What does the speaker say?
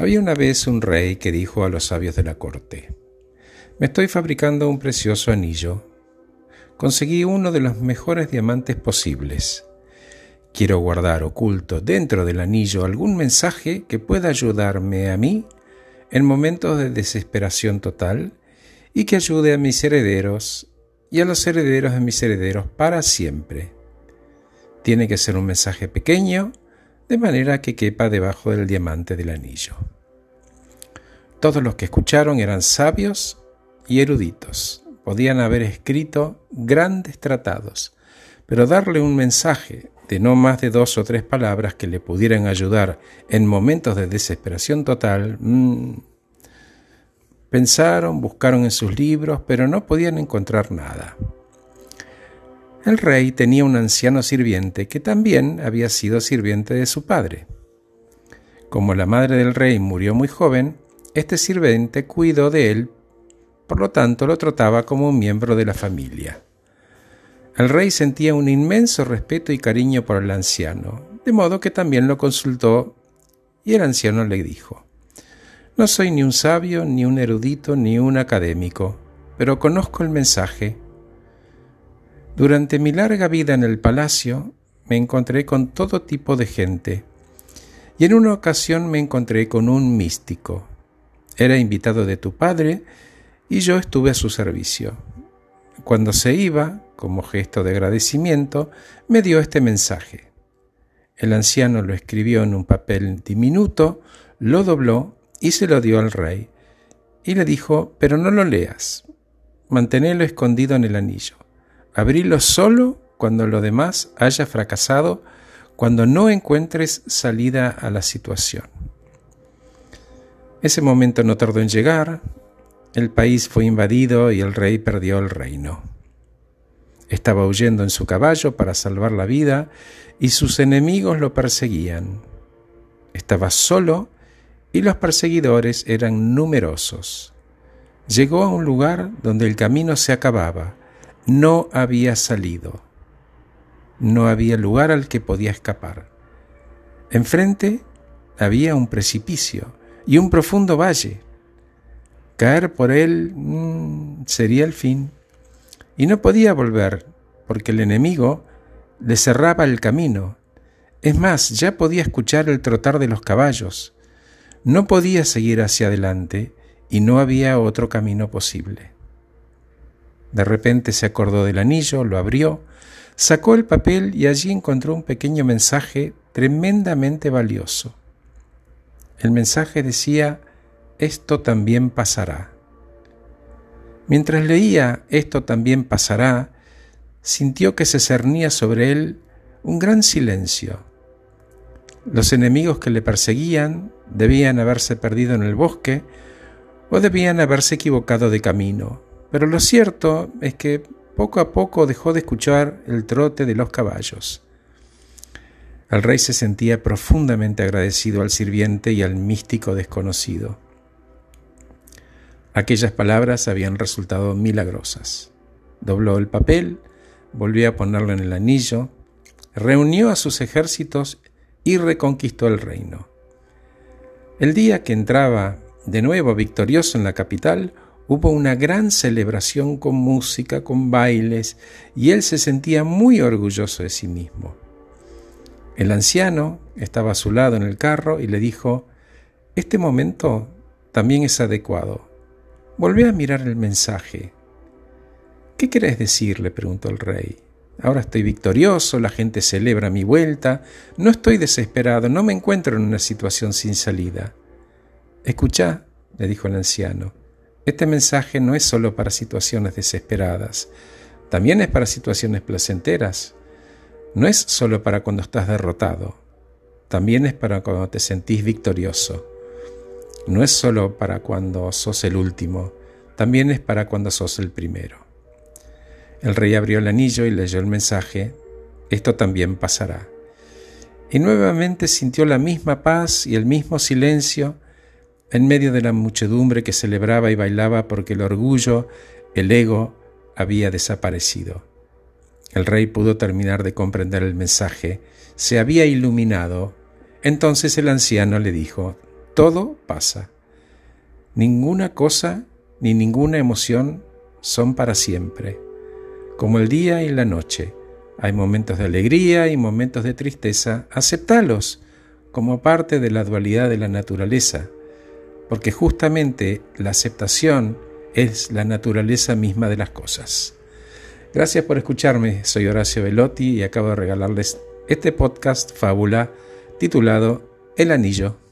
Había una vez un rey que dijo a los sabios de la corte, Me estoy fabricando un precioso anillo. Conseguí uno de los mejores diamantes posibles. Quiero guardar oculto dentro del anillo algún mensaje que pueda ayudarme a mí en momentos de desesperación total y que ayude a mis herederos y a los herederos de mis herederos para siempre. Tiene que ser un mensaje pequeño, de manera que quepa debajo del diamante del anillo. Todos los que escucharon eran sabios y eruditos. Podían haber escrito grandes tratados, pero darle un mensaje de no más de dos o tres palabras que le pudieran ayudar en momentos de desesperación total, mm, pensaron, buscaron en sus libros, pero no podían encontrar nada. El rey tenía un anciano sirviente que también había sido sirviente de su padre. Como la madre del rey murió muy joven, este sirviente cuidó de él, por lo tanto lo trataba como un miembro de la familia. El rey sentía un inmenso respeto y cariño por el anciano, de modo que también lo consultó y el anciano le dijo, No soy ni un sabio, ni un erudito, ni un académico, pero conozco el mensaje durante mi larga vida en el palacio me encontré con todo tipo de gente y en una ocasión me encontré con un místico. Era invitado de tu padre y yo estuve a su servicio. Cuando se iba, como gesto de agradecimiento, me dio este mensaje. El anciano lo escribió en un papel diminuto, lo dobló y se lo dio al rey. Y le dijo, pero no lo leas, manténelo escondido en el anillo. Abrilo solo cuando lo demás haya fracasado, cuando no encuentres salida a la situación. Ese momento no tardó en llegar, el país fue invadido y el rey perdió el reino. Estaba huyendo en su caballo para salvar la vida y sus enemigos lo perseguían. Estaba solo y los perseguidores eran numerosos. Llegó a un lugar donde el camino se acababa no había salido. No había lugar al que podía escapar. Enfrente había un precipicio y un profundo valle. Caer por él mm, sería el fin. Y no podía volver, porque el enemigo le cerraba el camino. Es más, ya podía escuchar el trotar de los caballos. No podía seguir hacia adelante y no había otro camino posible. De repente se acordó del anillo, lo abrió, sacó el papel y allí encontró un pequeño mensaje tremendamente valioso. El mensaje decía, esto también pasará. Mientras leía, esto también pasará, sintió que se cernía sobre él un gran silencio. Los enemigos que le perseguían debían haberse perdido en el bosque o debían haberse equivocado de camino pero lo cierto es que poco a poco dejó de escuchar el trote de los caballos. El rey se sentía profundamente agradecido al sirviente y al místico desconocido. Aquellas palabras habían resultado milagrosas. Dobló el papel, volvió a ponerlo en el anillo, reunió a sus ejércitos y reconquistó el reino. El día que entraba de nuevo victorioso en la capital, Hubo una gran celebración con música, con bailes, y él se sentía muy orgulloso de sí mismo. El anciano estaba a su lado en el carro y le dijo, Este momento también es adecuado. Volvé a mirar el mensaje. ¿Qué querés decir? le preguntó el rey. Ahora estoy victorioso, la gente celebra mi vuelta, no estoy desesperado, no me encuentro en una situación sin salida. Escucha, le dijo el anciano, este mensaje no es solo para situaciones desesperadas, también es para situaciones placenteras. No es solo para cuando estás derrotado, también es para cuando te sentís victorioso. No es solo para cuando sos el último, también es para cuando sos el primero. El rey abrió el anillo y leyó el mensaje, esto también pasará. Y nuevamente sintió la misma paz y el mismo silencio en medio de la muchedumbre que celebraba y bailaba porque el orgullo, el ego, había desaparecido. El rey pudo terminar de comprender el mensaje, se había iluminado. Entonces el anciano le dijo, todo pasa. Ninguna cosa ni ninguna emoción son para siempre, como el día y la noche. Hay momentos de alegría y momentos de tristeza. Aceptalos como parte de la dualidad de la naturaleza, porque justamente la aceptación es la naturaleza misma de las cosas. Gracias por escucharme, soy Horacio Velotti y acabo de regalarles este podcast fábula titulado El Anillo.